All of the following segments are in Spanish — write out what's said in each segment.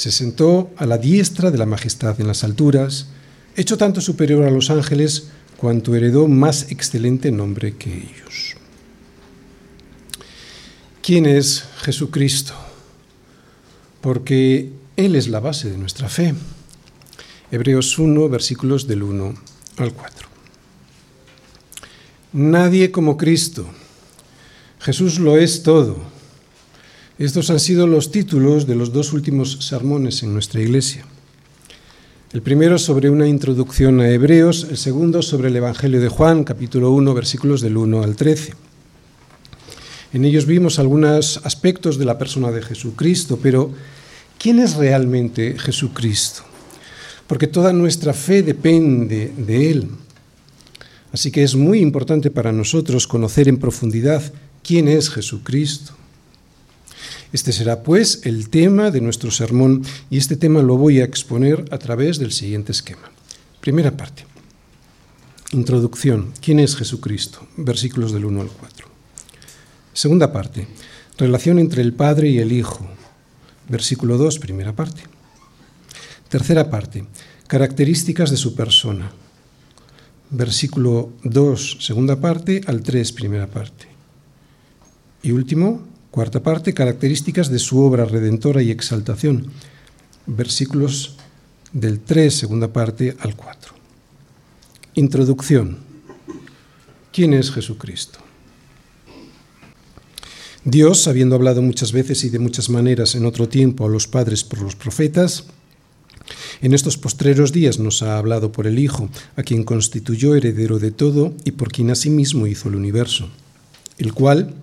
se sentó a la diestra de la majestad en las alturas, hecho tanto superior a los ángeles cuanto heredó más excelente nombre que ellos. ¿Quién es Jesucristo? Porque Él es la base de nuestra fe. Hebreos 1, versículos del 1 al 4. Nadie como Cristo. Jesús lo es todo estos han sido los títulos de los dos últimos sermones en nuestra iglesia. El primero sobre una introducción a Hebreos, el segundo sobre el Evangelio de Juan, capítulo 1, versículos del 1 al 13. En ellos vimos algunos aspectos de la persona de Jesucristo, pero ¿quién es realmente Jesucristo? Porque toda nuestra fe depende de Él. Así que es muy importante para nosotros conocer en profundidad quién es Jesucristo. Este será, pues, el tema de nuestro sermón y este tema lo voy a exponer a través del siguiente esquema. Primera parte. Introducción. ¿Quién es Jesucristo? Versículos del 1 al 4. Segunda parte. Relación entre el Padre y el Hijo. Versículo 2, primera parte. Tercera parte. Características de su persona. Versículo 2, segunda parte, al 3, primera parte. Y último, Cuarta parte, características de su obra redentora y exaltación. Versículos del 3, segunda parte, al 4. Introducción. ¿Quién es Jesucristo? Dios, habiendo hablado muchas veces y de muchas maneras en otro tiempo a los padres por los profetas, en estos postreros días nos ha hablado por el Hijo, a quien constituyó heredero de todo y por quien asimismo hizo el universo, el cual,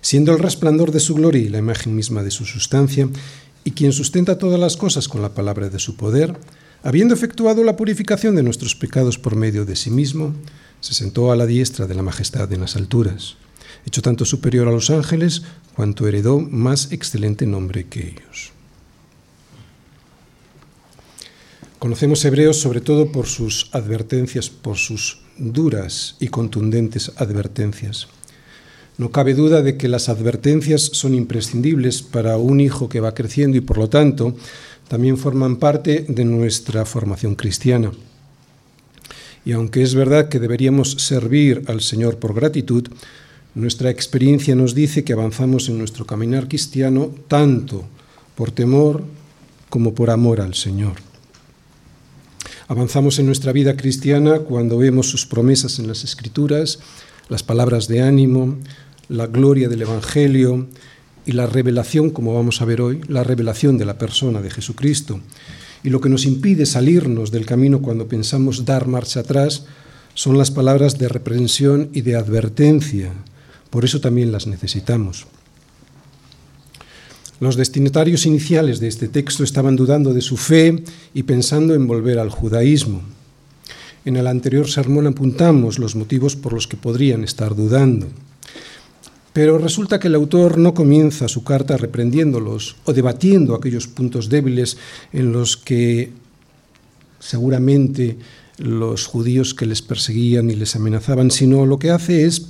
siendo el resplandor de su gloria y la imagen misma de su sustancia, y quien sustenta todas las cosas con la palabra de su poder, habiendo efectuado la purificación de nuestros pecados por medio de sí mismo, se sentó a la diestra de la majestad en las alturas, hecho tanto superior a los ángeles, cuanto heredó más excelente nombre que ellos. Conocemos Hebreos sobre todo por sus advertencias, por sus duras y contundentes advertencias. No cabe duda de que las advertencias son imprescindibles para un hijo que va creciendo y por lo tanto también forman parte de nuestra formación cristiana. Y aunque es verdad que deberíamos servir al Señor por gratitud, nuestra experiencia nos dice que avanzamos en nuestro caminar cristiano tanto por temor como por amor al Señor. Avanzamos en nuestra vida cristiana cuando vemos sus promesas en las Escrituras, las palabras de ánimo, la gloria del Evangelio y la revelación, como vamos a ver hoy, la revelación de la persona de Jesucristo. Y lo que nos impide salirnos del camino cuando pensamos dar marcha atrás son las palabras de reprensión y de advertencia. Por eso también las necesitamos. Los destinatarios iniciales de este texto estaban dudando de su fe y pensando en volver al judaísmo. En el anterior sermón apuntamos los motivos por los que podrían estar dudando. Pero resulta que el autor no comienza su carta reprendiéndolos o debatiendo aquellos puntos débiles en los que seguramente los judíos que les perseguían y les amenazaban, sino lo que hace es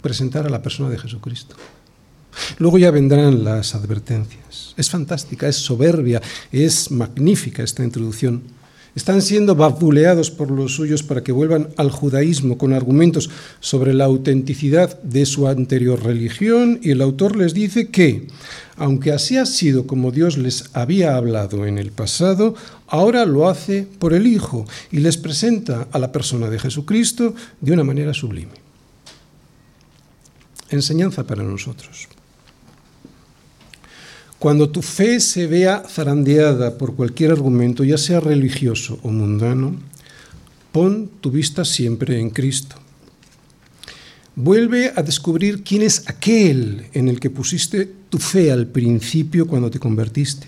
presentar a la persona de Jesucristo. Luego ya vendrán las advertencias. Es fantástica, es soberbia, es magnífica esta introducción están siendo babuleados por los suyos para que vuelvan al judaísmo con argumentos sobre la autenticidad de su anterior religión y el autor les dice que, aunque así ha sido como Dios les había hablado en el pasado, ahora lo hace por el Hijo y les presenta a la persona de Jesucristo de una manera sublime. Enseñanza para nosotros. Cuando tu fe se vea zarandeada por cualquier argumento, ya sea religioso o mundano, pon tu vista siempre en Cristo. Vuelve a descubrir quién es aquel en el que pusiste tu fe al principio cuando te convertiste.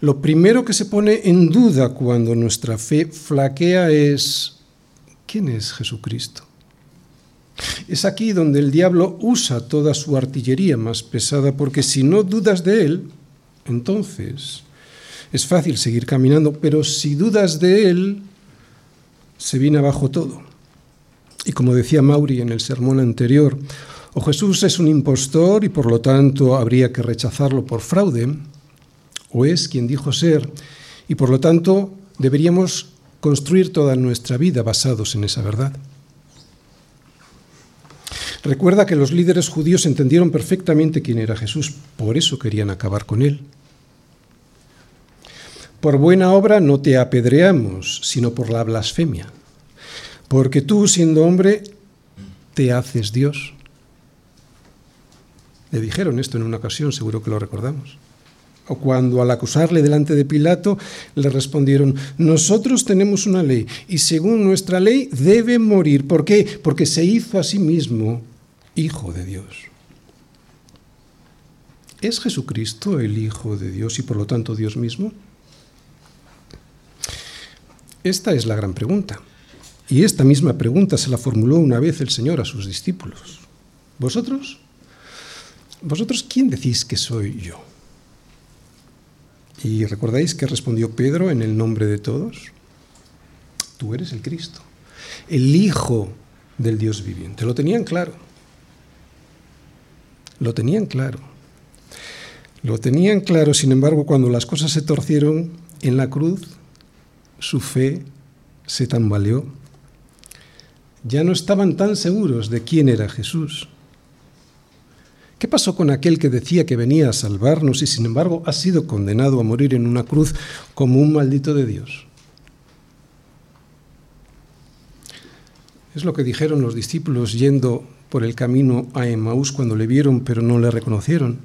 lo primero que se pone en duda cuando nuestra fe flaquea es, ¿quién es Jesucristo? Es aquí donde el diablo usa toda su artillería más pesada, porque si no dudas de él, entonces es fácil seguir caminando, pero si dudas de él, se viene abajo todo. Y como decía Mauri en el sermón anterior, o Jesús es un impostor y por lo tanto habría que rechazarlo por fraude, o es quien dijo ser y por lo tanto deberíamos construir toda nuestra vida basados en esa verdad. Recuerda que los líderes judíos entendieron perfectamente quién era Jesús, por eso querían acabar con él. Por buena obra no te apedreamos, sino por la blasfemia, porque tú, siendo hombre, te haces Dios. Le dijeron esto en una ocasión, seguro que lo recordamos. O cuando al acusarle delante de Pilato le respondieron, nosotros tenemos una ley y según nuestra ley debe morir. ¿Por qué? Porque se hizo a sí mismo Hijo de Dios. ¿Es Jesucristo el Hijo de Dios y por lo tanto Dios mismo? Esta es la gran pregunta. Y esta misma pregunta se la formuló una vez el Señor a sus discípulos. ¿Vosotros? ¿Vosotros quién decís que soy yo? ¿Y recordáis que respondió Pedro en el nombre de todos? Tú eres el Cristo, el Hijo del Dios viviente. Lo tenían claro. Lo tenían claro. Lo tenían claro, sin embargo, cuando las cosas se torcieron en la cruz, su fe se tambaleó. Ya no estaban tan seguros de quién era Jesús. ¿Qué pasó con aquel que decía que venía a salvarnos y sin embargo ha sido condenado a morir en una cruz como un maldito de Dios? Es lo que dijeron los discípulos yendo por el camino a Emmaús cuando le vieron pero no le reconocieron.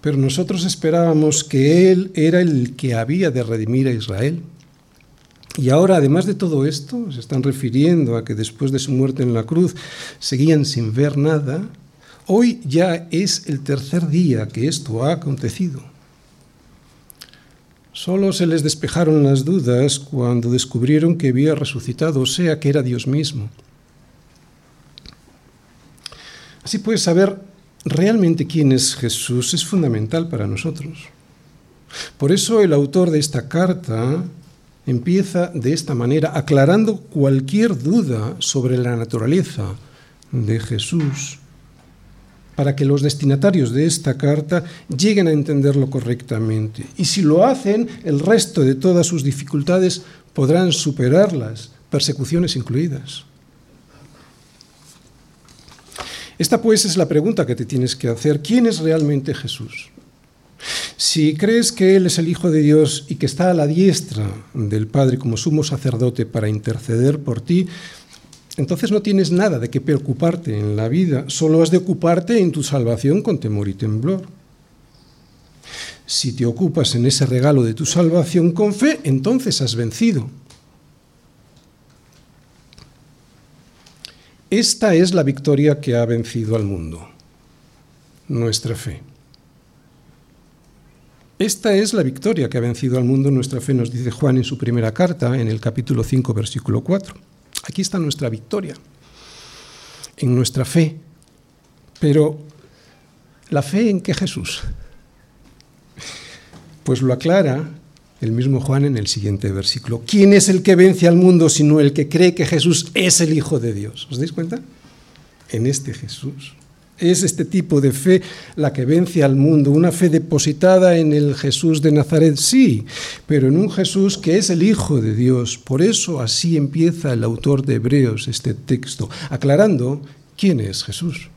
Pero nosotros esperábamos que Él era el que había de redimir a Israel. Y ahora, además de todo esto, se están refiriendo a que después de su muerte en la cruz seguían sin ver nada. Hoy ya es el tercer día que esto ha acontecido. Solo se les despejaron las dudas cuando descubrieron que había resucitado, o sea, que era Dios mismo. Así pues, saber realmente quién es Jesús es fundamental para nosotros. Por eso el autor de esta carta empieza de esta manera, aclarando cualquier duda sobre la naturaleza de Jesús, para que los destinatarios de esta carta lleguen a entenderlo correctamente. Y si lo hacen, el resto de todas sus dificultades podrán superarlas, persecuciones incluidas. Esta pues es la pregunta que te tienes que hacer. ¿Quién es realmente Jesús? Si crees que Él es el Hijo de Dios y que está a la diestra del Padre como sumo sacerdote para interceder por ti, entonces no tienes nada de qué preocuparte en la vida, solo has de ocuparte en tu salvación con temor y temblor. Si te ocupas en ese regalo de tu salvación con fe, entonces has vencido. Esta es la victoria que ha vencido al mundo, nuestra fe. Esta es la victoria que ha vencido al mundo nuestra fe, nos dice Juan en su primera carta, en el capítulo 5, versículo 4. Aquí está nuestra victoria, en nuestra fe. Pero, ¿la fe en qué Jesús? Pues lo aclara el mismo Juan en el siguiente versículo. ¿Quién es el que vence al mundo sino el que cree que Jesús es el Hijo de Dios? ¿Os dais cuenta? En este Jesús. Es este tipo de fe la que vence al mundo, una fe depositada en el Jesús de Nazaret, sí, pero en un Jesús que es el Hijo de Dios. Por eso así empieza el autor de Hebreos este texto, aclarando quién es Jesús.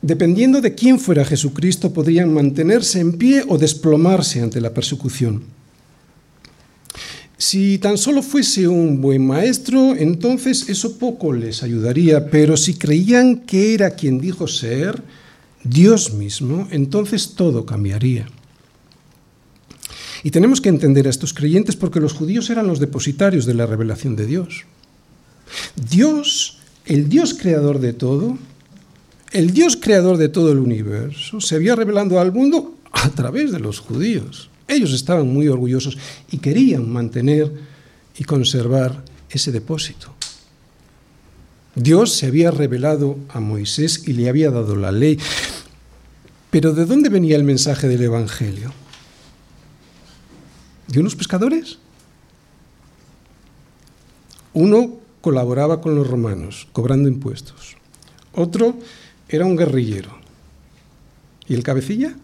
Dependiendo de quién fuera Jesucristo, podrían mantenerse en pie o desplomarse ante la persecución. Si tan solo fuese un buen maestro, entonces eso poco les ayudaría, pero si creían que era quien dijo ser, Dios mismo, entonces todo cambiaría. Y tenemos que entender a estos creyentes porque los judíos eran los depositarios de la revelación de Dios. Dios, el Dios creador de todo, el Dios creador de todo el universo se había revelado al mundo a través de los judíos. Ellos estaban muy orgullosos y querían mantener y conservar ese depósito. Dios se había revelado a Moisés y le había dado la ley. Pero ¿de dónde venía el mensaje del Evangelio? ¿De unos pescadores? Uno colaboraba con los romanos, cobrando impuestos. Otro era un guerrillero. ¿Y el cabecilla?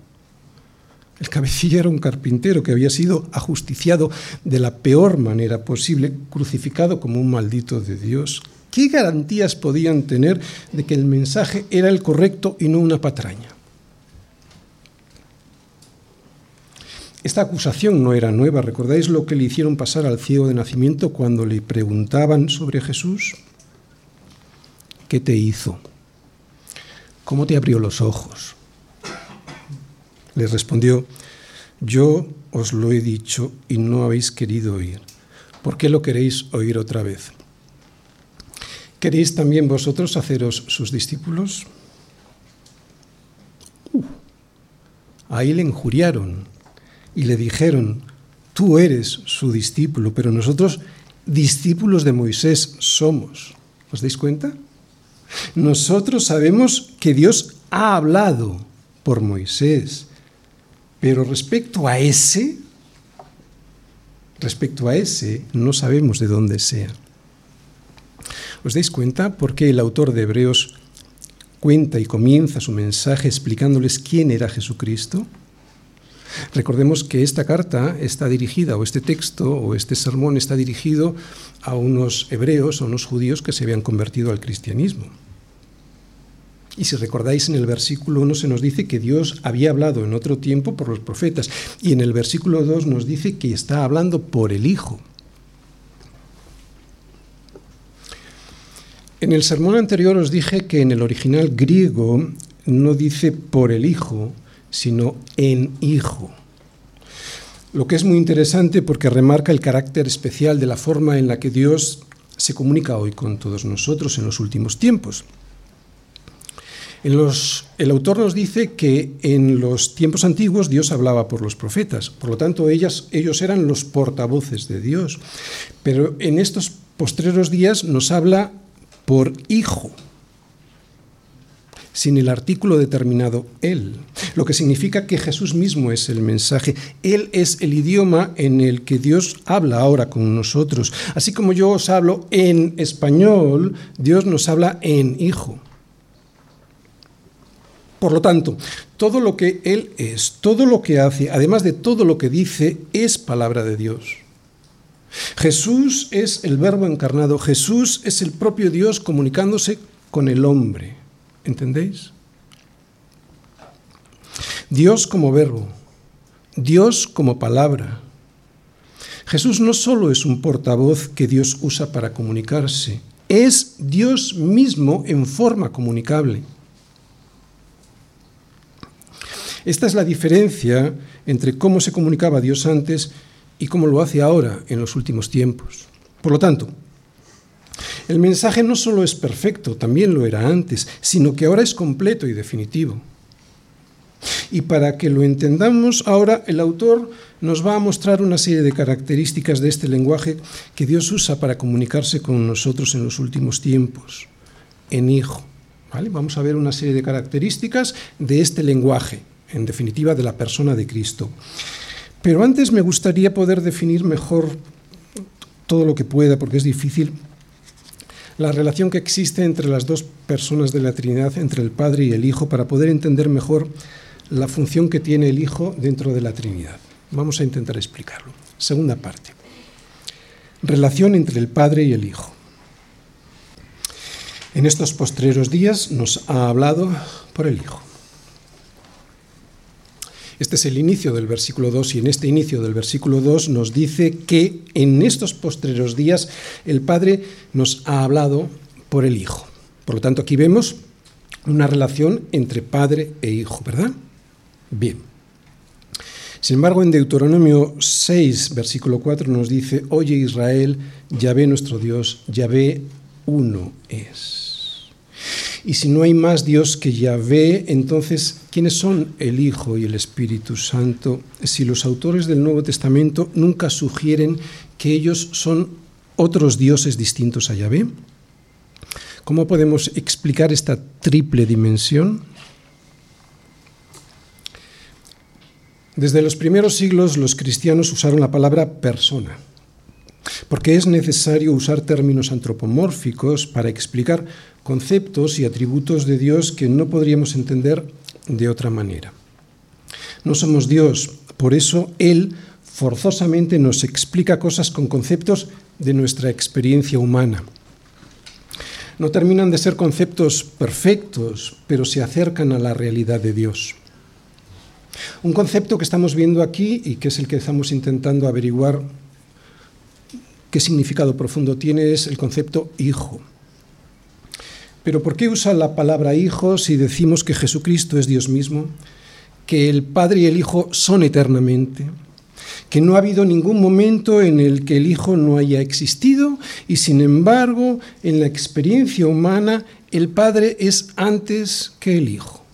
El cabecilla era un carpintero que había sido ajusticiado de la peor manera posible, crucificado como un maldito de Dios. ¿Qué garantías podían tener de que el mensaje era el correcto y no una patraña? Esta acusación no era nueva. ¿Recordáis lo que le hicieron pasar al ciego de nacimiento cuando le preguntaban sobre Jesús? ¿Qué te hizo? ¿Cómo te abrió los ojos? Les respondió, yo os lo he dicho y no habéis querido oír. ¿Por qué lo queréis oír otra vez? ¿Queréis también vosotros haceros sus discípulos? Uh, ahí le injuriaron y le dijeron, tú eres su discípulo, pero nosotros discípulos de Moisés somos. ¿Os dais cuenta? Nosotros sabemos que Dios ha hablado por Moisés pero respecto a ese, respecto a ese, no sabemos de dónde sea. ¿Os dais cuenta por qué el autor de Hebreos cuenta y comienza su mensaje explicándoles quién era Jesucristo? Recordemos que esta carta está dirigida, o este texto, o este sermón está dirigido a unos hebreos, a unos judíos que se habían convertido al cristianismo. Y si recordáis en el versículo 1 se nos dice que Dios había hablado en otro tiempo por los profetas y en el versículo 2 nos dice que está hablando por el Hijo. En el sermón anterior os dije que en el original griego no dice por el Hijo, sino en Hijo. Lo que es muy interesante porque remarca el carácter especial de la forma en la que Dios se comunica hoy con todos nosotros en los últimos tiempos. El autor nos dice que en los tiempos antiguos Dios hablaba por los profetas, por lo tanto ellas, ellos eran los portavoces de Dios, pero en estos postreros días nos habla por hijo, sin el artículo determinado él, lo que significa que Jesús mismo es el mensaje, él es el idioma en el que Dios habla ahora con nosotros. Así como yo os hablo en español, Dios nos habla en hijo. Por lo tanto, todo lo que Él es, todo lo que hace, además de todo lo que dice, es palabra de Dios. Jesús es el verbo encarnado, Jesús es el propio Dios comunicándose con el hombre. ¿Entendéis? Dios como verbo, Dios como palabra. Jesús no solo es un portavoz que Dios usa para comunicarse, es Dios mismo en forma comunicable. Esta es la diferencia entre cómo se comunicaba Dios antes y cómo lo hace ahora en los últimos tiempos. Por lo tanto, el mensaje no solo es perfecto, también lo era antes, sino que ahora es completo y definitivo. Y para que lo entendamos, ahora el autor nos va a mostrar una serie de características de este lenguaje que Dios usa para comunicarse con nosotros en los últimos tiempos, en hijo. Vamos a ver una serie de características de este lenguaje en definitiva, de la persona de Cristo. Pero antes me gustaría poder definir mejor todo lo que pueda, porque es difícil, la relación que existe entre las dos personas de la Trinidad, entre el Padre y el Hijo, para poder entender mejor la función que tiene el Hijo dentro de la Trinidad. Vamos a intentar explicarlo. Segunda parte. Relación entre el Padre y el Hijo. En estos postreros días nos ha hablado por el Hijo. Este es el inicio del versículo 2 y en este inicio del versículo 2 nos dice que en estos postreros días el Padre nos ha hablado por el Hijo. Por lo tanto, aquí vemos una relación entre Padre e Hijo, ¿verdad? Bien. Sin embargo, en Deuteronomio 6, versículo 4 nos dice, Oye Israel, Yahvé nuestro Dios, Yahvé uno es. Y si no hay más Dios que Yahvé, entonces, ¿quiénes son el Hijo y el Espíritu Santo? Si los autores del Nuevo Testamento nunca sugieren que ellos son otros dioses distintos a Yahvé. ¿Cómo podemos explicar esta triple dimensión? Desde los primeros siglos los cristianos usaron la palabra persona, porque es necesario usar términos antropomórficos para explicar conceptos y atributos de Dios que no podríamos entender de otra manera. No somos Dios, por eso Él forzosamente nos explica cosas con conceptos de nuestra experiencia humana. No terminan de ser conceptos perfectos, pero se acercan a la realidad de Dios. Un concepto que estamos viendo aquí y que es el que estamos intentando averiguar qué significado profundo tiene es el concepto hijo. Pero ¿por qué usa la palabra hijo si decimos que Jesucristo es Dios mismo, que el Padre y el Hijo son eternamente, que no ha habido ningún momento en el que el Hijo no haya existido y sin embargo en la experiencia humana el Padre es antes que el Hijo?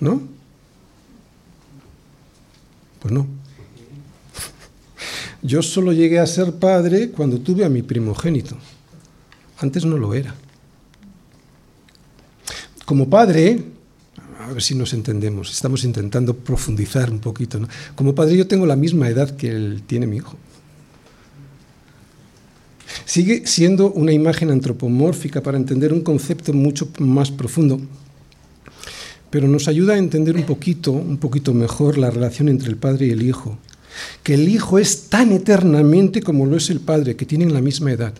¿No? Pues no. Yo solo llegué a ser padre cuando tuve a mi primogénito. Antes no lo era. Como padre, a ver si nos entendemos, estamos intentando profundizar un poquito. Como padre yo tengo la misma edad que él tiene mi hijo. Sigue siendo una imagen antropomórfica para entender un concepto mucho más profundo pero nos ayuda a entender un poquito, un poquito mejor la relación entre el Padre y el Hijo. Que el Hijo es tan eternamente como lo es el Padre, que tienen la misma edad.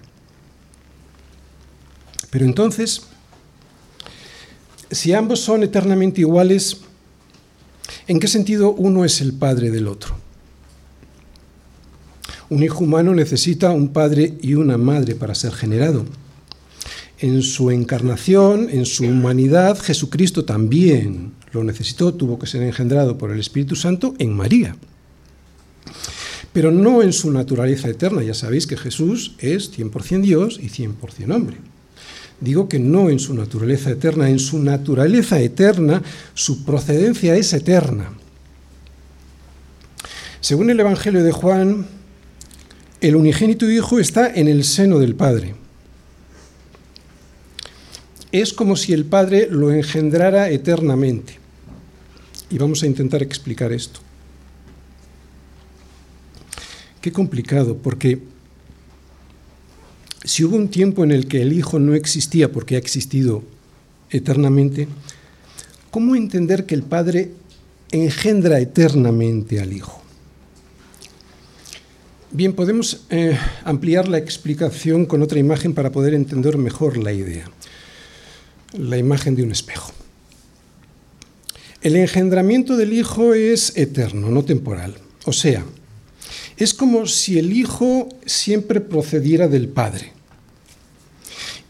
Pero entonces, si ambos son eternamente iguales, ¿en qué sentido uno es el Padre del otro? Un hijo humano necesita un padre y una madre para ser generado en su encarnación, en su humanidad, Jesucristo también lo necesitó, tuvo que ser engendrado por el Espíritu Santo en María. Pero no en su naturaleza eterna, ya sabéis que Jesús es 100% Dios y 100% hombre. Digo que no en su naturaleza eterna, en su naturaleza eterna, su procedencia es eterna. Según el Evangelio de Juan, el unigénito Hijo está en el seno del Padre es como si el Padre lo engendrara eternamente. Y vamos a intentar explicar esto. Qué complicado, porque si hubo un tiempo en el que el Hijo no existía porque ha existido eternamente, ¿cómo entender que el Padre engendra eternamente al Hijo? Bien, podemos eh, ampliar la explicación con otra imagen para poder entender mejor la idea la imagen de un espejo. El engendramiento del Hijo es eterno, no temporal. O sea, es como si el Hijo siempre procediera del Padre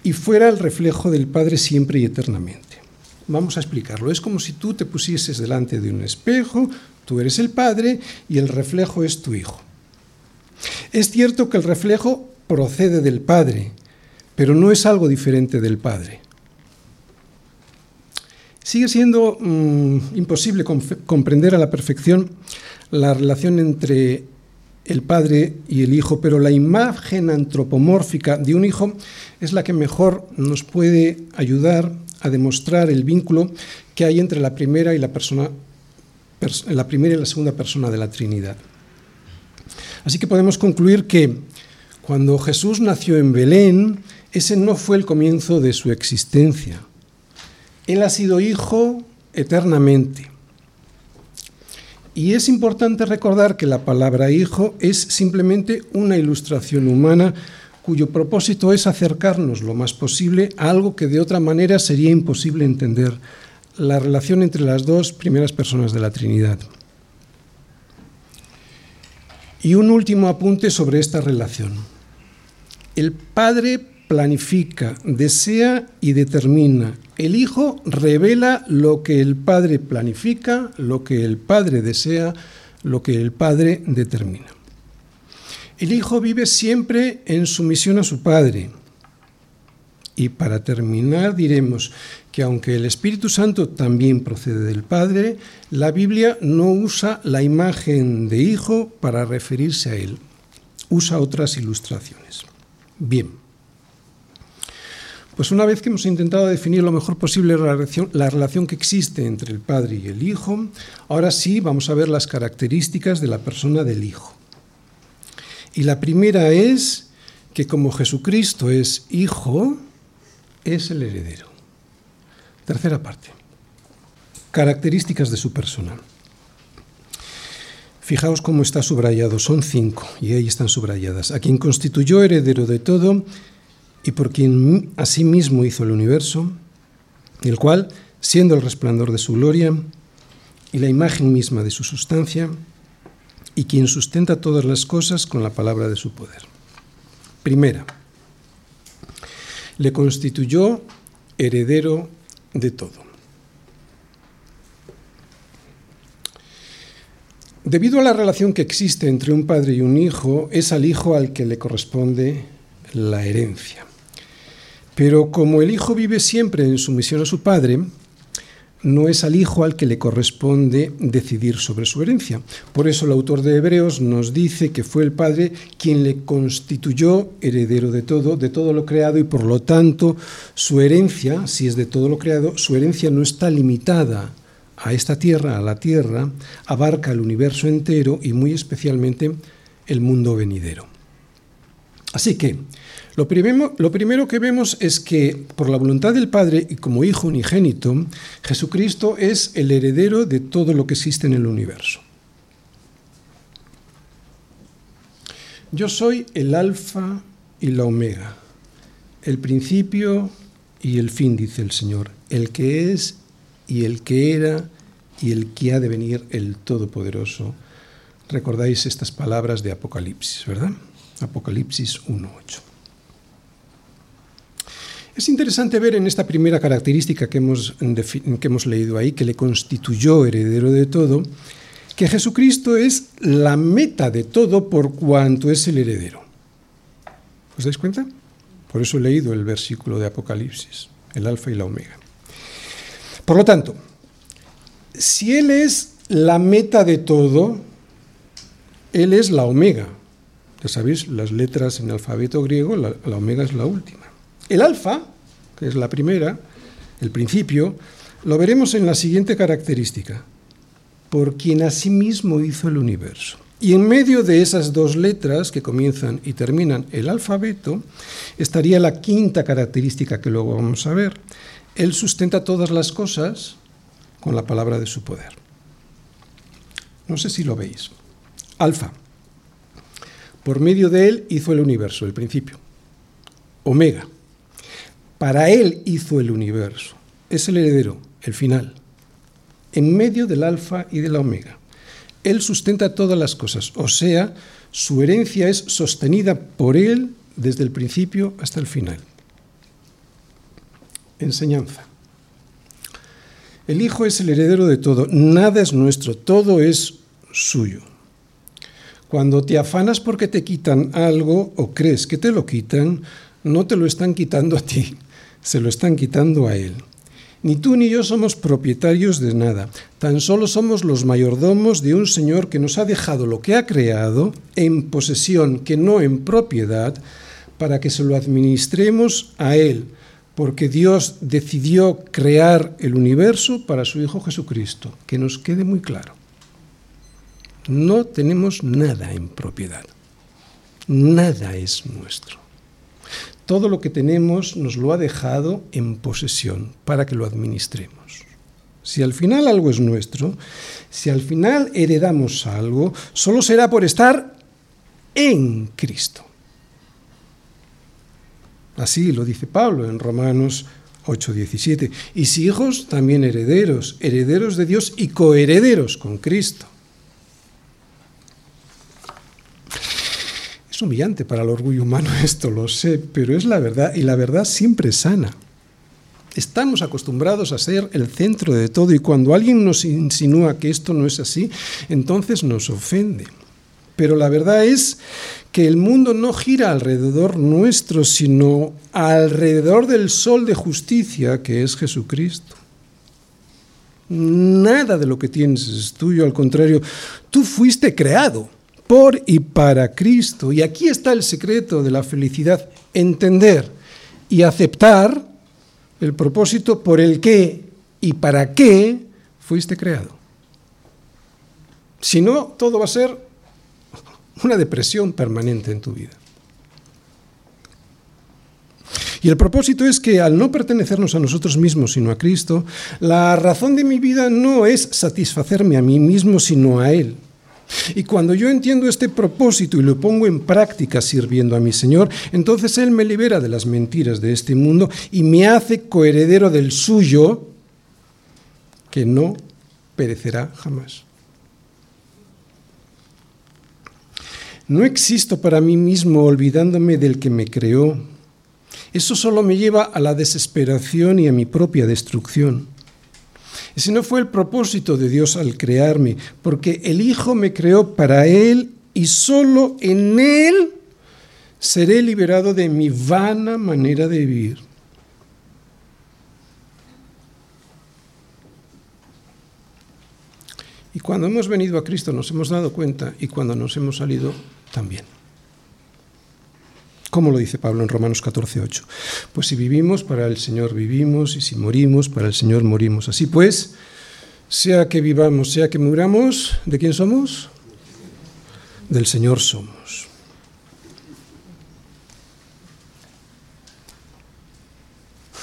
y fuera el reflejo del Padre siempre y eternamente. Vamos a explicarlo. Es como si tú te pusieses delante de un espejo, tú eres el Padre y el reflejo es tu Hijo. Es cierto que el reflejo procede del Padre, pero no es algo diferente del Padre. Sigue siendo mm, imposible comprender a la perfección la relación entre el Padre y el Hijo, pero la imagen antropomórfica de un Hijo es la que mejor nos puede ayudar a demostrar el vínculo que hay entre la primera y la persona la primera y la segunda persona de la Trinidad. Así que podemos concluir que cuando Jesús nació en Belén, ese no fue el comienzo de su existencia. Él ha sido hijo eternamente. Y es importante recordar que la palabra hijo es simplemente una ilustración humana cuyo propósito es acercarnos lo más posible a algo que de otra manera sería imposible entender, la relación entre las dos primeras personas de la Trinidad. Y un último apunte sobre esta relación. El Padre planifica, desea y determina. El Hijo revela lo que el Padre planifica, lo que el Padre desea, lo que el Padre determina. El Hijo vive siempre en sumisión a su Padre Y para terminar diremos que aunque el Espíritu Santo también procede del Padre, la Biblia no usa la imagen de hijo para referirse a él, usa otras ilustraciones. Bien, pues una vez que hemos intentado definir lo mejor posible la relación, la relación, que existe entre el Padre y el Hijo, ahora sí vamos a ver las características de la persona del Hijo. Y la primera es que como Jesucristo es Hijo, es el heredero. Tercera parte. Características de su persona. Fijaos cómo está subrayado, son cinco, y ahí están subrayadas. A quien constituyó heredero de todo y por quien asimismo hizo el universo, el cual, siendo el resplandor de su gloria y la imagen misma de su sustancia, y quien sustenta todas las cosas con la palabra de su poder. Primera, le constituyó heredero de todo. Debido a la relación que existe entre un padre y un hijo, es al hijo al que le corresponde la herencia. Pero como el hijo vive siempre en sumisión a su padre, no es al hijo al que le corresponde decidir sobre su herencia. Por eso el autor de Hebreos nos dice que fue el Padre quien le constituyó heredero de todo, de todo lo creado, y por lo tanto su herencia, si es de todo lo creado, su herencia no está limitada a esta tierra, a la tierra, abarca el universo entero y muy especialmente el mundo venidero. Así que, lo primero, que vemos es que, por la voluntad del Padre y como Hijo unigénito, Jesucristo es el heredero de todo lo que existe en el universo. Yo soy el alfa y la omega, el principio y el fin, dice el Señor, el que es y el que era y el que ha de venir, el Todopoderoso. Recordáis estas palabras de Apocalipsis, ¿verdad? Apocalipsis 1.8. Es interesante ver en esta primera característica que hemos, que hemos leído ahí, que le constituyó heredero de todo, que Jesucristo es la meta de todo por cuanto es el heredero. ¿Os dais cuenta? Por eso he leído el versículo de Apocalipsis, el alfa y la omega. Por lo tanto, si Él es la meta de todo, Él es la omega. Ya sabéis, las letras en el alfabeto griego, la, la omega es la última. El alfa, que es la primera, el principio, lo veremos en la siguiente característica, por quien asimismo hizo el universo. Y en medio de esas dos letras que comienzan y terminan el alfabeto, estaría la quinta característica que luego vamos a ver. Él sustenta todas las cosas con la palabra de su poder. No sé si lo veis. Alfa. Por medio de él hizo el universo, el principio. Omega para Él hizo el universo. Es el heredero, el final. En medio del alfa y de la omega. Él sustenta todas las cosas, o sea, su herencia es sostenida por Él desde el principio hasta el final. Enseñanza. El Hijo es el heredero de todo, nada es nuestro, todo es suyo. Cuando te afanas porque te quitan algo o crees que te lo quitan, no te lo están quitando a ti, se lo están quitando a él. Ni tú ni yo somos propietarios de nada, tan solo somos los mayordomos de un Señor que nos ha dejado lo que ha creado en posesión, que no en propiedad, para que se lo administremos a Él, porque Dios decidió crear el universo para su Hijo Jesucristo, que nos quede muy claro. No tenemos nada en propiedad, nada es nuestro todo lo que tenemos nos lo ha dejado en posesión para que lo administremos. Si al final algo es nuestro, si al final heredamos algo, solo será por estar en Cristo. Así lo dice Pablo en Romanos 8:17. Y si hijos, también herederos, herederos de Dios y coherederos con Cristo. Es humillante para el orgullo humano esto, lo sé, pero es la verdad y la verdad siempre sana. Estamos acostumbrados a ser el centro de todo y cuando alguien nos insinúa que esto no es así, entonces nos ofende. Pero la verdad es que el mundo no gira alrededor nuestro, sino alrededor del sol de justicia que es Jesucristo. Nada de lo que tienes es tuyo, al contrario, tú fuiste creado por y para Cristo. Y aquí está el secreto de la felicidad, entender y aceptar el propósito por el que y para qué fuiste creado. Si no, todo va a ser una depresión permanente en tu vida. Y el propósito es que al no pertenecernos a nosotros mismos, sino a Cristo, la razón de mi vida no es satisfacerme a mí mismo, sino a Él. Y cuando yo entiendo este propósito y lo pongo en práctica sirviendo a mi Señor, entonces Él me libera de las mentiras de este mundo y me hace coheredero del suyo, que no perecerá jamás. No existo para mí mismo olvidándome del que me creó. Eso solo me lleva a la desesperación y a mi propia destrucción. Ese no fue el propósito de Dios al crearme, porque el Hijo me creó para Él y solo en Él seré liberado de mi vana manera de vivir. Y cuando hemos venido a Cristo nos hemos dado cuenta y cuando nos hemos salido también. ¿Cómo lo dice Pablo en Romanos 14:8? Pues si vivimos, para el Señor vivimos, y si morimos, para el Señor morimos. Así pues, sea que vivamos, sea que muramos, ¿de quién somos? Del Señor somos.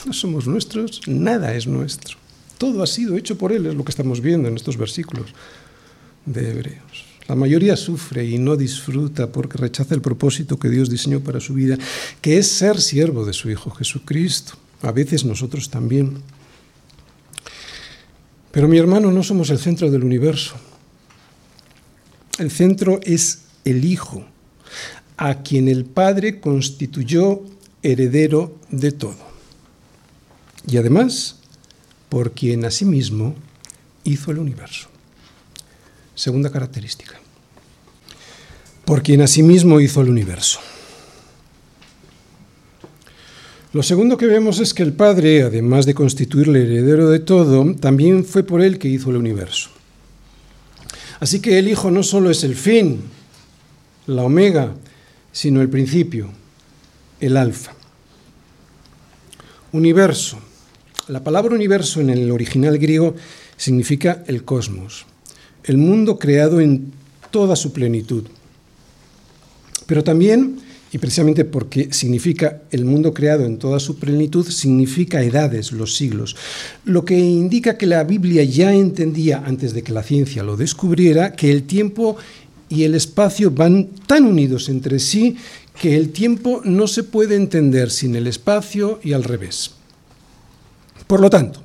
No somos nuestros, nada es nuestro. Todo ha sido hecho por Él, es lo que estamos viendo en estos versículos de Hebreos. La mayoría sufre y no disfruta porque rechaza el propósito que Dios diseñó para su vida, que es ser siervo de su Hijo Jesucristo. A veces nosotros también. Pero mi hermano, no somos el centro del universo. El centro es el Hijo, a quien el Padre constituyó heredero de todo. Y además, por quien asimismo hizo el universo. Segunda característica. Por quien asimismo hizo el universo. Lo segundo que vemos es que el Padre, además de constituirle heredero de todo, también fue por él que hizo el universo. Así que el Hijo no solo es el fin, la omega, sino el principio, el alfa. Universo. La palabra universo en el original griego significa el cosmos el mundo creado en toda su plenitud. Pero también, y precisamente porque significa el mundo creado en toda su plenitud, significa edades, los siglos, lo que indica que la Biblia ya entendía antes de que la ciencia lo descubriera que el tiempo y el espacio van tan unidos entre sí que el tiempo no se puede entender sin el espacio y al revés. Por lo tanto,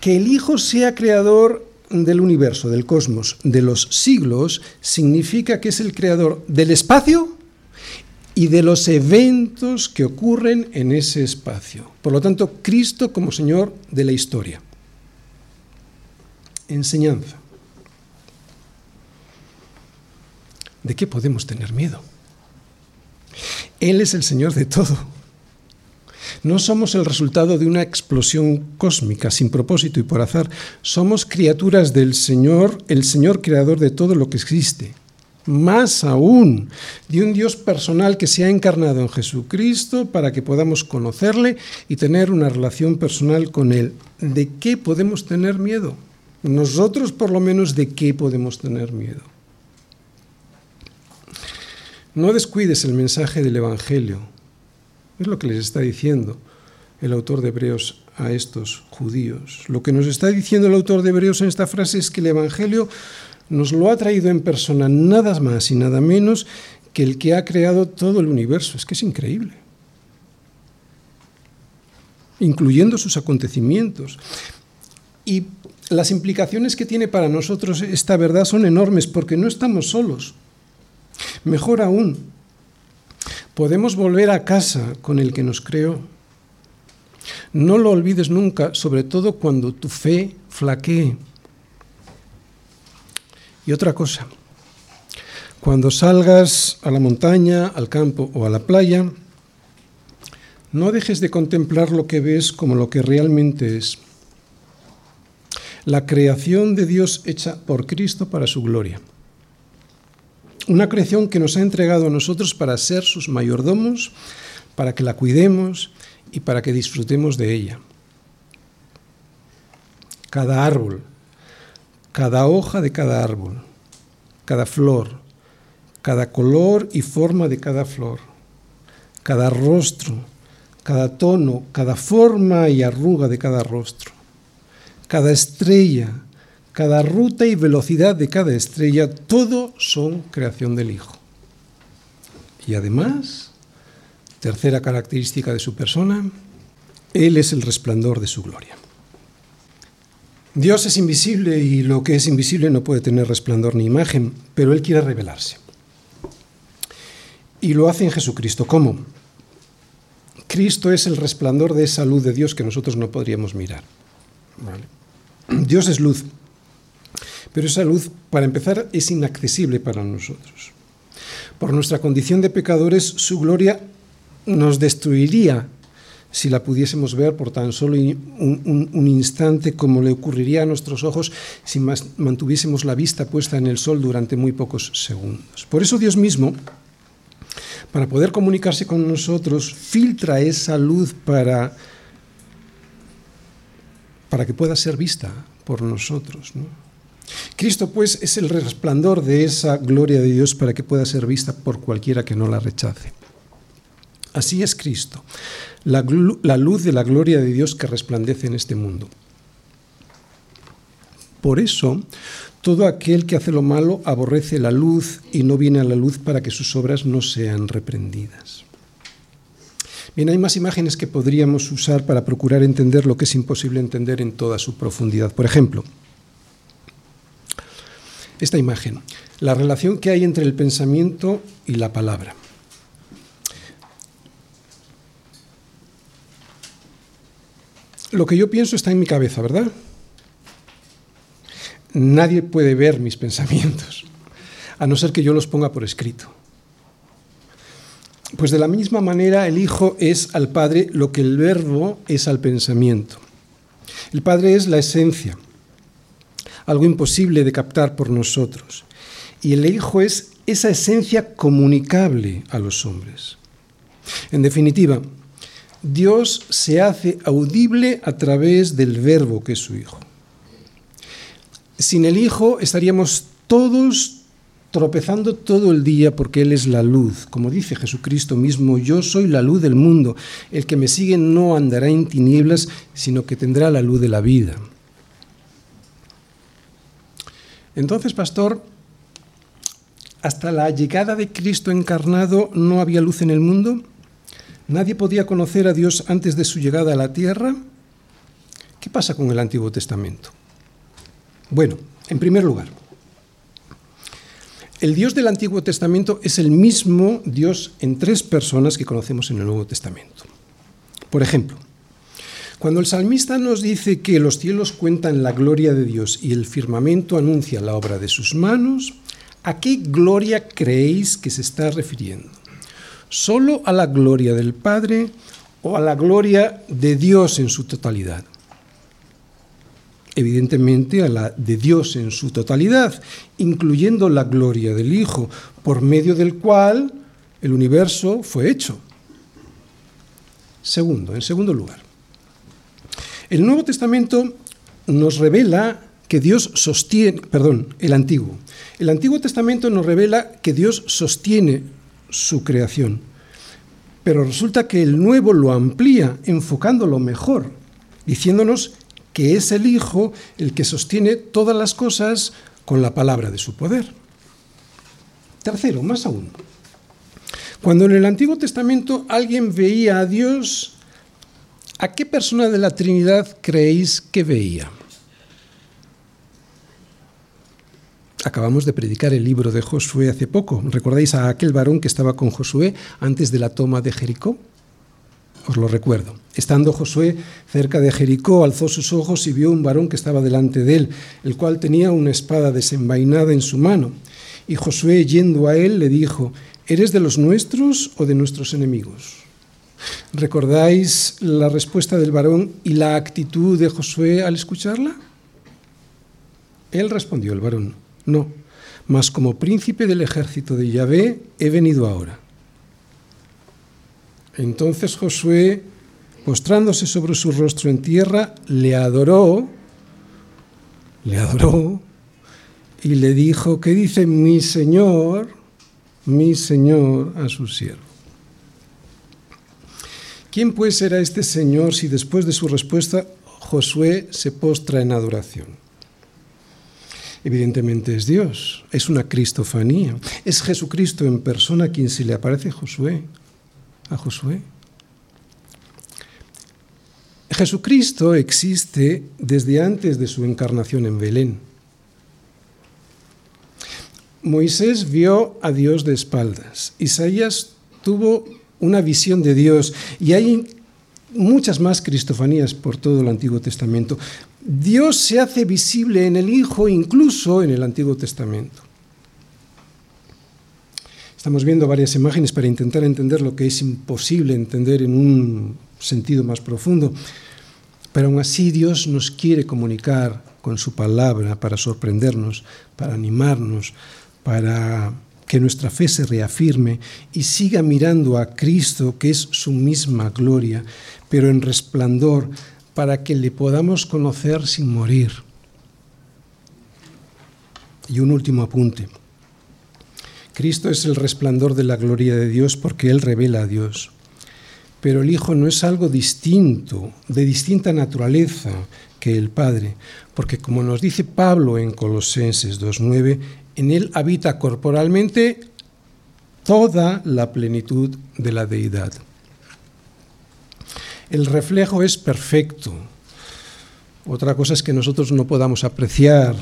que el Hijo sea creador del universo, del cosmos, de los siglos, significa que es el creador del espacio y de los eventos que ocurren en ese espacio. Por lo tanto, Cristo como Señor de la historia. Enseñanza. ¿De qué podemos tener miedo? Él es el Señor de todo. No somos el resultado de una explosión cósmica sin propósito y por azar. Somos criaturas del Señor, el Señor creador de todo lo que existe. Más aún, de un Dios personal que se ha encarnado en Jesucristo para que podamos conocerle y tener una relación personal con Él. ¿De qué podemos tener miedo? Nosotros por lo menos de qué podemos tener miedo. No descuides el mensaje del Evangelio es lo que les está diciendo el autor de Hebreos a estos judíos. Lo que nos está diciendo el autor de Hebreos en esta frase es que el Evangelio nos lo ha traído en persona nada más y nada menos que el que ha creado todo el universo. Es que es increíble. Incluyendo sus acontecimientos. Y las implicaciones que tiene para nosotros esta verdad son enormes porque no estamos solos. Mejor aún, Podemos volver a casa con el que nos creó. No lo olvides nunca, sobre todo cuando tu fe flaquee. Y otra cosa, Cuando salgas a la montaña, al campo o a la playa, no dejes de contemplar lo que ves como lo que realmente es. La creación de Dios hecha por Cristo para su gloria. Una creación que nos ha entregado a nosotros para ser sus mayordomos, para que la cuidemos y para que disfrutemos de ella. Cada árbol, cada hoja de cada árbol, cada flor, cada color y forma de cada flor, cada rostro, cada tono, cada forma y arruga de cada rostro, cada estrella, cada ruta y velocidad de cada estrella, todo son creación del Hijo. Y además, tercera característica de su persona, Él es el resplandor de su gloria. Dios es invisible y lo que es invisible no puede tener resplandor ni imagen, pero Él quiere revelarse. Y lo hace en Jesucristo. ¿Cómo? Cristo es el resplandor de esa luz de Dios que nosotros no podríamos mirar. Dios es luz, pero esa luz, para empezar, es inaccesible para nosotros. Por nuestra condición de pecadores, su gloria nos destruiría si la pudiésemos ver por tan solo un, instante como le ocurriría a nuestros ojos si mantuviésemos la vista puesta en el sol durante muy pocos segundos. Por eso Dios mismo para poder comunicarse con nosotros, filtra esa luz para, para que pueda ser vista por nosotros. Cristo, pues, es el resplandor de esa gloria de Dios para que pueda ser vista por cualquiera que no la rechace. Así es Cristo, la, luz de la gloria de Dios que resplandece en este mundo. Por eso, todo aquel que hace lo malo aborrece la luz y no viene a la luz para que sus obras no sean reprendidas. Bien, hay más imágenes que podríamos usar para procurar entender lo que es imposible entender en toda su profundidad. Por ejemplo, esta imagen, la relación que hay entre el pensamiento y la palabra. Lo que yo pienso está en mi cabeza, ¿verdad? nadie puede ver mis pensamientos, a no ser que yo los ponga por escrito. Pues de la misma manera el Hijo es al Padre lo que el Verbo es al pensamiento. El Padre es la esencia, algo imposible de captar por nosotros. Y el Hijo es esa esencia comunicable a los hombres. En definitiva, Dios se hace audible a través del Verbo que es su Hijo. Sin el Hijo estaríamos todos tropezando todo el día porque Él es la luz. Como dice Jesucristo mismo, yo soy la luz del mundo. El que me sigue no andará en tinieblas, sino que tendrá la luz de la vida. Entonces, pastor, hasta la llegada de Cristo encarnado no había luz en el mundo. Nadie podía conocer a Dios antes de su llegada a la tierra. ¿Qué pasa con el Antiguo Testamento? Bueno, en primer lugar, el Dios del Antiguo Testamento es el mismo Dios en tres personas que conocemos en el Nuevo Testamento. Por ejemplo, cuando el salmista nos dice que los cielos cuentan la gloria de Dios y el firmamento anuncia la obra de sus manos, ¿a qué gloria creéis que se está refiriendo? ¿Solo a la gloria del Padre o a la gloria de Dios en su totalidad? evidentemente a la de Dios en su totalidad, incluyendo la gloria del Hijo, por medio del cual el universo fue hecho. Segundo, en segundo lugar, el Nuevo Testamento nos revela que Dios sostiene, perdón, el Antiguo. El Antiguo Testamento nos revela que Dios sostiene su creación, pero resulta que el Nuevo lo amplía, enfocándolo mejor, diciéndonos que es el Hijo el que sostiene todas las cosas con la palabra de su poder. Tercero, más aún, cuando en el Antiguo Testamento alguien veía a Dios, ¿a qué persona de la Trinidad creéis que veía? Acabamos de predicar el libro de Josué hace poco. ¿Recordáis a aquel varón que estaba con Josué antes de la toma de Jericó? os lo recuerdo. Estando Josué cerca de Jericó, alzó sus ojos y vio un varón que estaba delante de él, el cual tenía una espada desenvainada en su mano. Y Josué, yendo a él, le dijo, ¿eres de los nuestros o de nuestros enemigos? ¿Recordáis la respuesta del varón y la actitud de Josué al escucharla? Él respondió, el varón, no, mas como príncipe del ejército de Yahvé he venido ahora. Entonces Josué, postrándose sobre su rostro en tierra, le adoró, le adoró y le dijo, ¿qué dice mi Señor, mi Señor a su siervo? ¿Quién pues será este Señor si después de su respuesta Josué se postra en adoración? Evidentemente es Dios, es una cristofanía, es Jesucristo en persona quien se le aparece a Josué, a Josué. Jesucristo existe desde antes de su encarnación en Belén. Moisés vio a Dios de espaldas. Isaías tuvo una visión de Dios y hay muchas más cristofanías por todo el Antiguo Testamento. Dios se hace visible en el Hijo incluso en el Antiguo Testamento. Estamos viendo varias imágenes para intentar entender lo que es imposible entender en un sentido más profundo. Pero aún así Dios nos quiere comunicar con su palabra para sorprendernos, para animarnos, para que nuestra fe se reafirme y siga mirando a Cristo, que es su misma gloria, pero en resplandor, para que le podamos conocer sin morir. Y un último apunte. Cristo es el resplandor de la gloria de Dios porque Él revela a Dios. Pero el Hijo no es algo distinto, de distinta naturaleza que el Padre, porque como nos dice Pablo en Colosenses 2.9, en Él habita corporalmente toda la plenitud de la deidad. El reflejo es perfecto. Otra cosa es que nosotros no podamos apreciar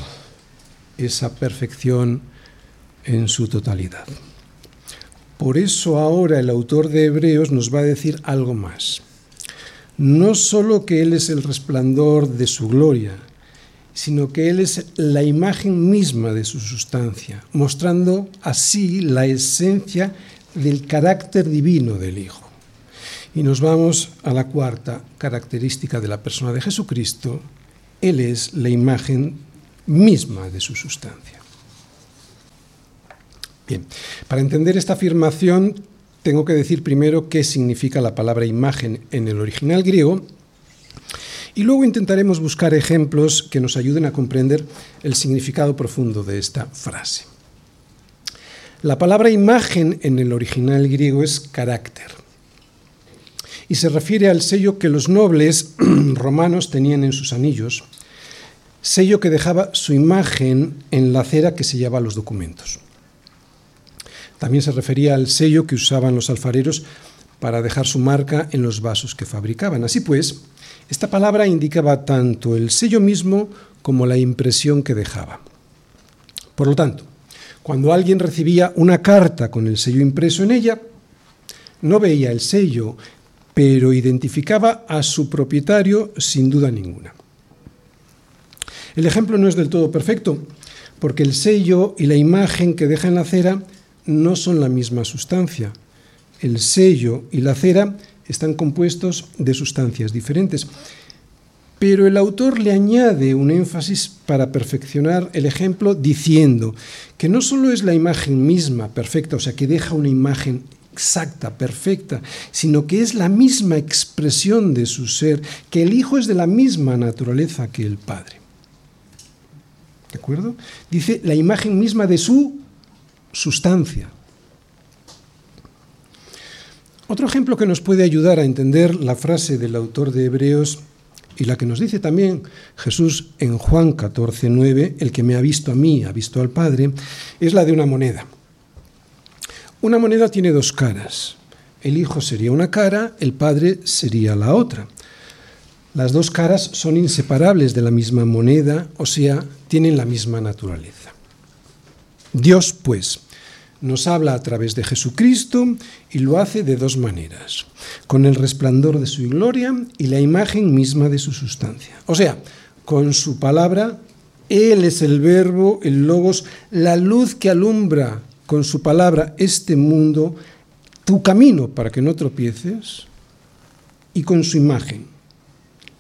esa perfección en su totalidad. Por eso ahora el autor de Hebreos nos va a decir algo más. No solo que Él es el resplandor de su gloria, sino que Él es la imagen misma de su sustancia, mostrando así la esencia del carácter divino del Hijo. Y nos vamos a la cuarta característica de la persona de Jesucristo. Él es la imagen misma de su sustancia. Bien, para entender esta afirmación tengo que decir primero qué significa la palabra imagen en el original griego y luego intentaremos buscar ejemplos que nos ayuden a comprender el significado profundo de esta frase. La palabra imagen en el original griego es carácter y se refiere al sello que los nobles romanos tenían en sus anillos, sello que dejaba su imagen en la cera que sellaba los documentos. También se refería al sello que usaban los alfareros para dejar su marca en los vasos que fabricaban. Así pues, esta palabra indicaba tanto el sello mismo como la impresión que dejaba. Por lo tanto, cuando alguien recibía una carta con el sello impreso en ella, no veía el sello, pero identificaba a su propietario sin duda ninguna. El ejemplo no es del todo perfecto, porque el sello y la imagen que deja en la cera no son la misma sustancia. El sello y la cera están compuestos de sustancias diferentes. Pero el autor le añade un énfasis para perfeccionar el ejemplo diciendo que no solo es la imagen misma perfecta, o sea, que deja una imagen exacta, perfecta, sino que es la misma expresión de su ser, que el Hijo es de la misma naturaleza que el Padre. ¿De acuerdo? Dice la imagen misma de su sustancia. Otro ejemplo que nos puede ayudar a entender la frase del autor de Hebreos y la que nos dice también Jesús en Juan 14, 9, el que me ha visto a mí, ha visto al Padre, es la de una moneda. Una moneda tiene dos caras. El Hijo sería una cara, el Padre sería la otra. Las dos caras son inseparables de la misma moneda, o sea, tienen la misma naturaleza. Dios, pues, nos habla a través de Jesucristo y lo hace de dos maneras, con el resplandor de su gloria y la imagen misma de su sustancia. O sea, con su palabra Él es el verbo, el logos, la luz que alumbra con su palabra este mundo, tu camino para que no tropieces, y con su imagen.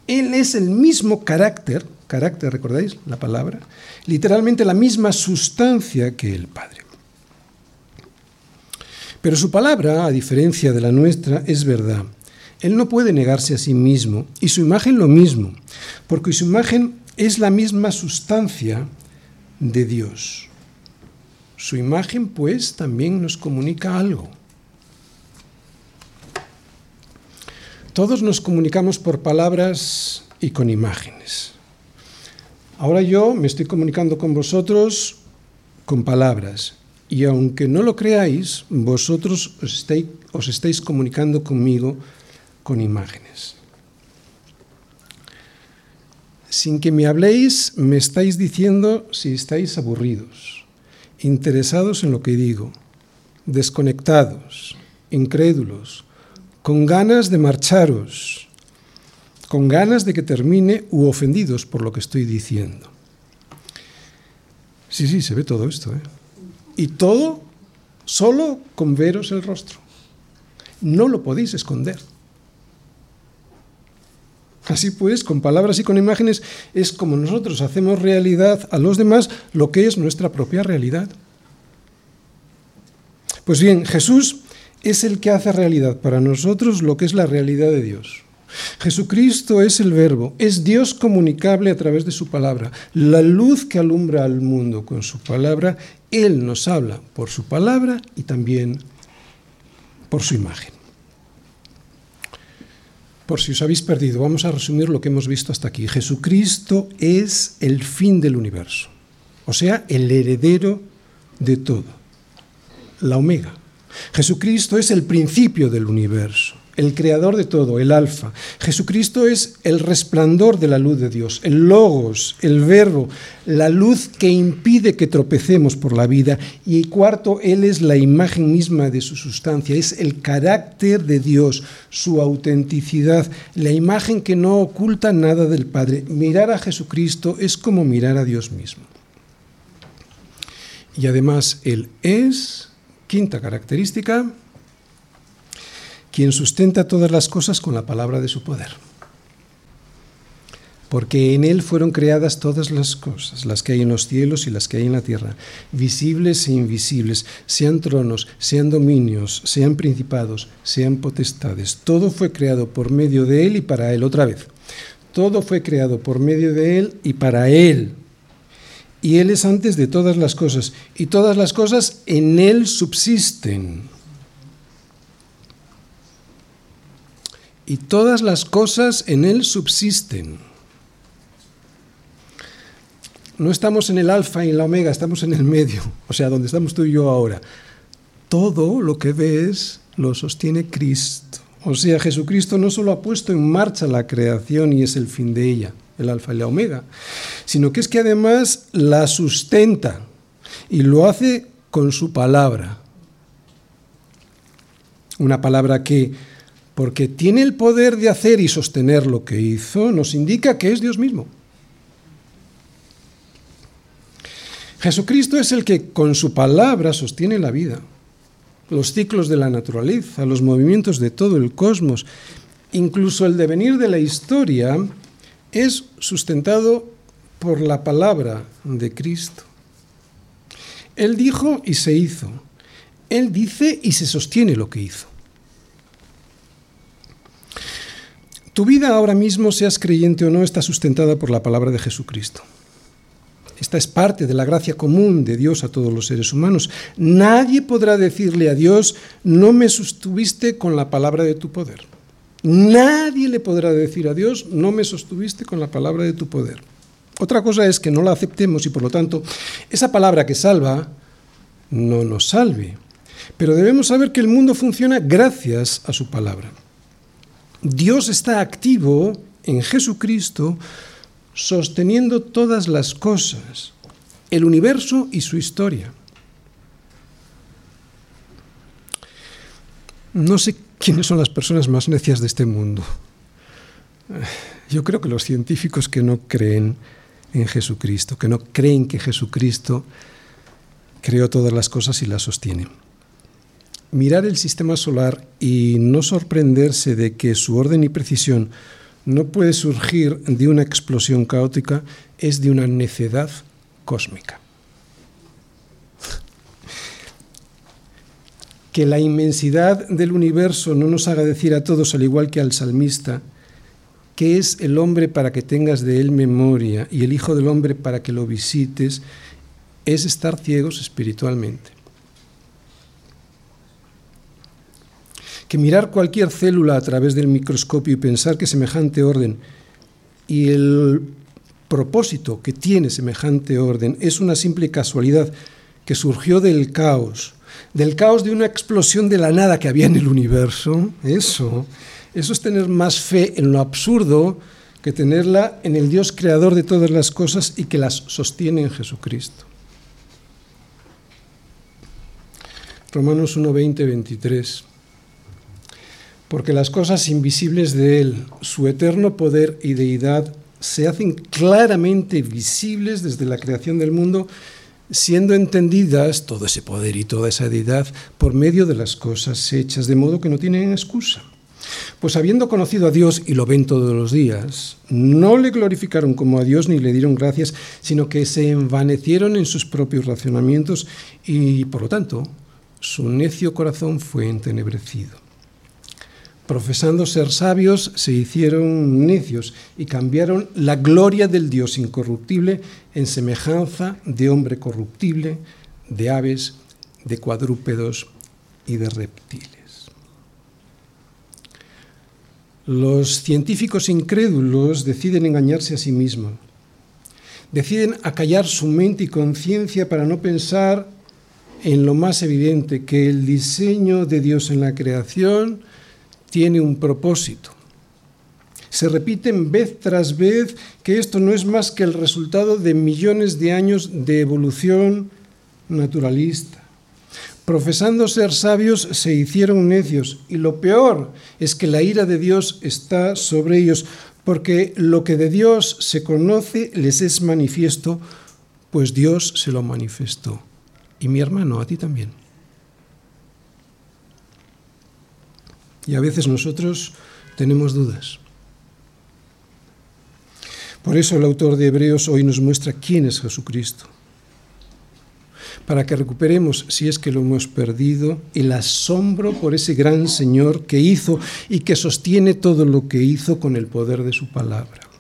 Él es el mismo carácter, carácter, ¿recordáis la palabra? Literalmente la misma sustancia que el Padre. Pero su palabra, a diferencia de la nuestra, es verdad. Él no puede negarse a sí mismo y su imagen lo mismo, porque su imagen es la misma sustancia de Dios. Su imagen, pues, también nos comunica algo. Todos nos comunicamos por palabras y con imágenes. Ahora yo me estoy comunicando con vosotros con palabras y aunque no lo creáis, vosotros os estáis, comunicando conmigo con imágenes. Sin que me habléis, me estáis diciendo si estáis aburridos, interesados en lo que digo, desconectados, incrédulos, con ganas de marcharos, con ganas de que termine u ofendidos por lo que estoy diciendo. Sí, sí, se ve todo esto. ¿eh? Y todo solo con veros el rostro. No lo podéis esconder. Así pues, con palabras y con imágenes es como nosotros hacemos realidad a los demás lo que es nuestra propia realidad. Pues bien, Jesús es el que hace realidad para nosotros lo que es la realidad de Dios. Jesucristo es el verbo, es Dios comunicable a través de su palabra, la luz que alumbra al mundo con su palabra, Él nos habla por su palabra y también por su imagen. Por si os habéis perdido, vamos a resumir lo que hemos visto hasta aquí. Jesucristo es el fin del universo, o sea, el heredero de todo, la omega Jesucristo es el principio del universo, el creador de todo, el alfa. Jesucristo es el resplandor de la luz de Dios, el logos, el verbo, la luz que impide que tropecemos por la vida. Y cuarto, Él es la imagen misma de su sustancia, es el carácter de Dios, su autenticidad, la imagen que no oculta nada del Padre. Mirar a Jesucristo es como mirar a Dios mismo. Y además Él es Quinta característica, quien sustenta todas las cosas con la palabra de su poder. Porque en Él fueron creadas todas las cosas, las que hay en los cielos y las que hay en la tierra, visibles e invisibles, sean tronos, sean dominios, sean principados, sean potestades. Todo fue creado por medio de Él y para Él otra vez. Todo fue creado por medio de Él y para Él y Él es antes de todas las cosas, y todas las cosas en Él subsisten. Y todas las cosas en Él subsisten. No estamos en el alfa y en la omega, estamos en el medio, o sea, donde estamos tú y yo ahora. Todo lo que ves lo sostiene Cristo. O sea, Jesucristo no solo ha puesto en marcha la creación y es el fin de ella, el alfa y la omega, sino que es que además la sustenta y lo hace con su palabra. Una palabra que, porque tiene el poder de hacer y sostener lo que hizo, nos indica que es Dios mismo. Jesucristo es el que con su palabra sostiene la vida, los ciclos de la naturaleza, los movimientos de todo el cosmos, incluso el devenir de la historia es sustentado por la palabra de Cristo. Él dijo y se hizo. Él dice y se sostiene lo que hizo. Tu vida ahora mismo, seas creyente o no, está sustentada por la palabra de Jesucristo. Esta es parte de la gracia común de Dios a todos los seres humanos. Nadie podrá decirle a Dios, no me sostuviste con la palabra de tu poder. Nadie le podrá decir a Dios, no me sostuviste con la palabra de tu poder. Otra cosa es que no la aceptemos y por lo tanto esa palabra que salva no nos salve. Pero debemos saber que el mundo funciona gracias a su palabra. Dios está activo en Jesucristo sosteniendo todas las cosas, el universo y su historia. No sé quiénes son las personas más necias de este mundo. Yo creo que los científicos que no creen en Jesucristo, que no creen que Jesucristo creó todas las cosas y las sostiene. Mirar el sistema solar y no sorprenderse de que su orden y precisión no puede surgir de una explosión caótica es de una necedad cósmica. Que la inmensidad del universo no nos haga decir a todos, al igual que al salmista, que es el hombre para que tengas de él memoria y el Hijo del Hombre para que lo visites, es estar ciegos espiritualmente. Que mirar cualquier célula a través del microscopio y pensar que semejante orden y el propósito que tiene semejante orden es una simple casualidad que surgió del caos, del caos de una explosión de la nada que había en el universo, eso, eso es tener más fe en lo absurdo que tenerla en el Dios creador de todas las cosas y que las sostiene en Jesucristo. Romanos 1, 20, 23. Porque las cosas invisibles de Él, su eterno poder y deidad, se hacen claramente visibles desde la creación del mundo, siendo entendidas todo ese poder y toda esa deidad por medio de las cosas hechas, de modo que no tienen excusa. Pues habiendo conocido a Dios y lo ven todos los días, no le glorificaron como a Dios ni le dieron gracias, sino que se envanecieron en sus propios racionamientos y, por lo tanto, su necio corazón fue entenebrecido. Profesando ser sabios, se hicieron necios y cambiaron la gloria del Dios incorruptible en semejanza de hombre corruptible, de aves, de cuadrúpedos y de reptiles. Los científicos incrédulos deciden engañarse a sí mismos, deciden acallar su mente y conciencia para no pensar en lo más evidente, que el diseño de Dios en la creación tiene un propósito. Se repiten vez tras vez que esto no es más que el resultado de millones de años de evolución naturalista. Profesando ser sabios, se hicieron necios, y lo peor es que la ira de Dios está sobre ellos, porque lo que de Dios se conoce les es manifiesto, pues Dios se lo manifestó y mi hermano, a ti también. Y a veces nosotros tenemos dudas. Por eso el autor de Hebreos hoy nos muestra quién es Jesucristo, para que recuperemos, si es que lo hemos perdido, el asombro por ese gran Señor que hizo y que sostiene todo lo que hizo con el poder de su palabra.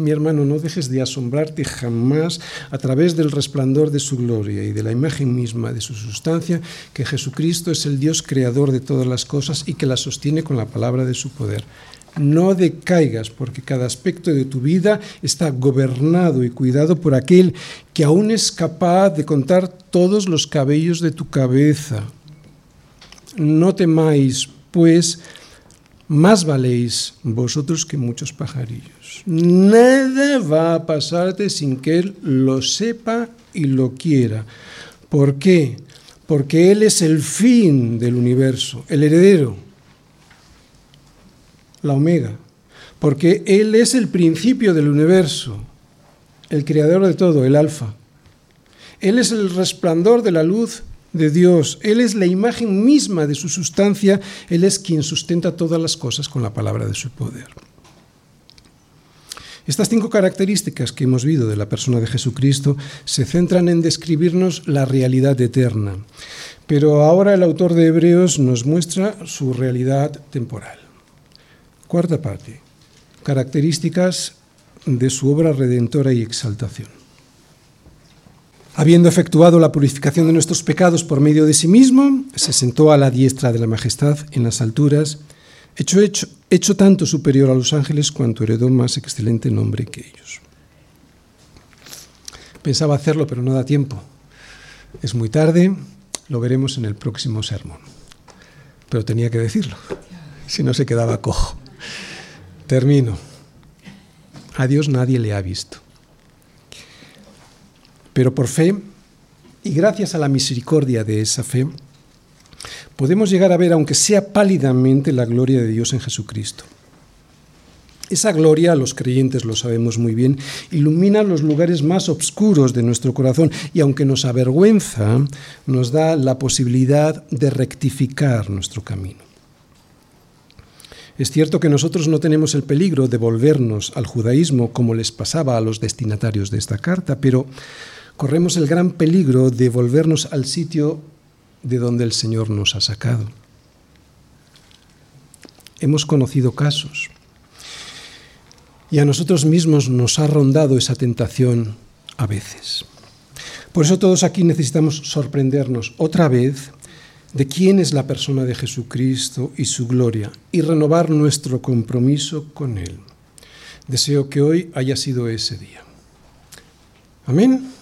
Mi hermano, no dejes de asombrarte jamás a través del resplandor de su gloria y de la imagen misma de su sustancia, que Jesucristo es el Dios creador de todas las cosas y que las sostiene con la palabra de su poder. No decaigas, porque cada aspecto de tu vida está gobernado y cuidado por aquel que aún es capaz de contar todos los cabellos de tu cabeza. No temáis, pues, más valéis vosotros que muchos pajarillos. Nada va a pasarte sin que Él lo sepa y lo quiera. ¿Por qué? Porque Él es el fin del universo, el heredero, la omega. Porque Él es el principio del universo, el creador de todo, el alfa. Él es el resplandor de la luz de Dios. Él es la imagen misma de su sustancia. Él es quien sustenta todas las cosas con la palabra de su poder. Estas cinco características que hemos visto de la persona de Jesucristo se centran en describirnos la realidad eterna, pero ahora el autor de Hebreos nos muestra su realidad temporal. Cuarta parte, características de su obra redentora y exaltación habiendo efectuado la purificación de nuestros pecados por medio de sí mismo, se sentó a la diestra de la majestad en las alturas, hecho, hecho, hecho tanto superior a los ángeles cuanto heredó más excelente nombre que ellos. Pensaba hacerlo, pero no da tiempo. Es muy tarde, lo veremos en el próximo sermón. Pero tenía que decirlo, si no se quedaba cojo. Termino. A Dios nadie le ha visto. Pero por fe, y gracias a la misericordia de esa fe, podemos llegar a ver, aunque sea pálidamente, la gloria de Dios en Jesucristo. Esa gloria, los creyentes lo sabemos muy bien, ilumina los lugares más oscuros de nuestro corazón y aunque nos avergüenza, nos da la posibilidad de rectificar nuestro camino. Es cierto que nosotros no tenemos el peligro de volvernos al judaísmo como les pasaba a los destinatarios de esta carta, pero corremos el gran peligro de volvernos al sitio de donde el Señor nos ha sacado. Hemos conocido casos y a nosotros mismos nos ha rondado esa tentación a veces. Por eso todos aquí necesitamos sorprendernos otra vez de quién es la persona de Jesucristo y su gloria y renovar nuestro compromiso con Él. Deseo que hoy haya sido ese día. Amén.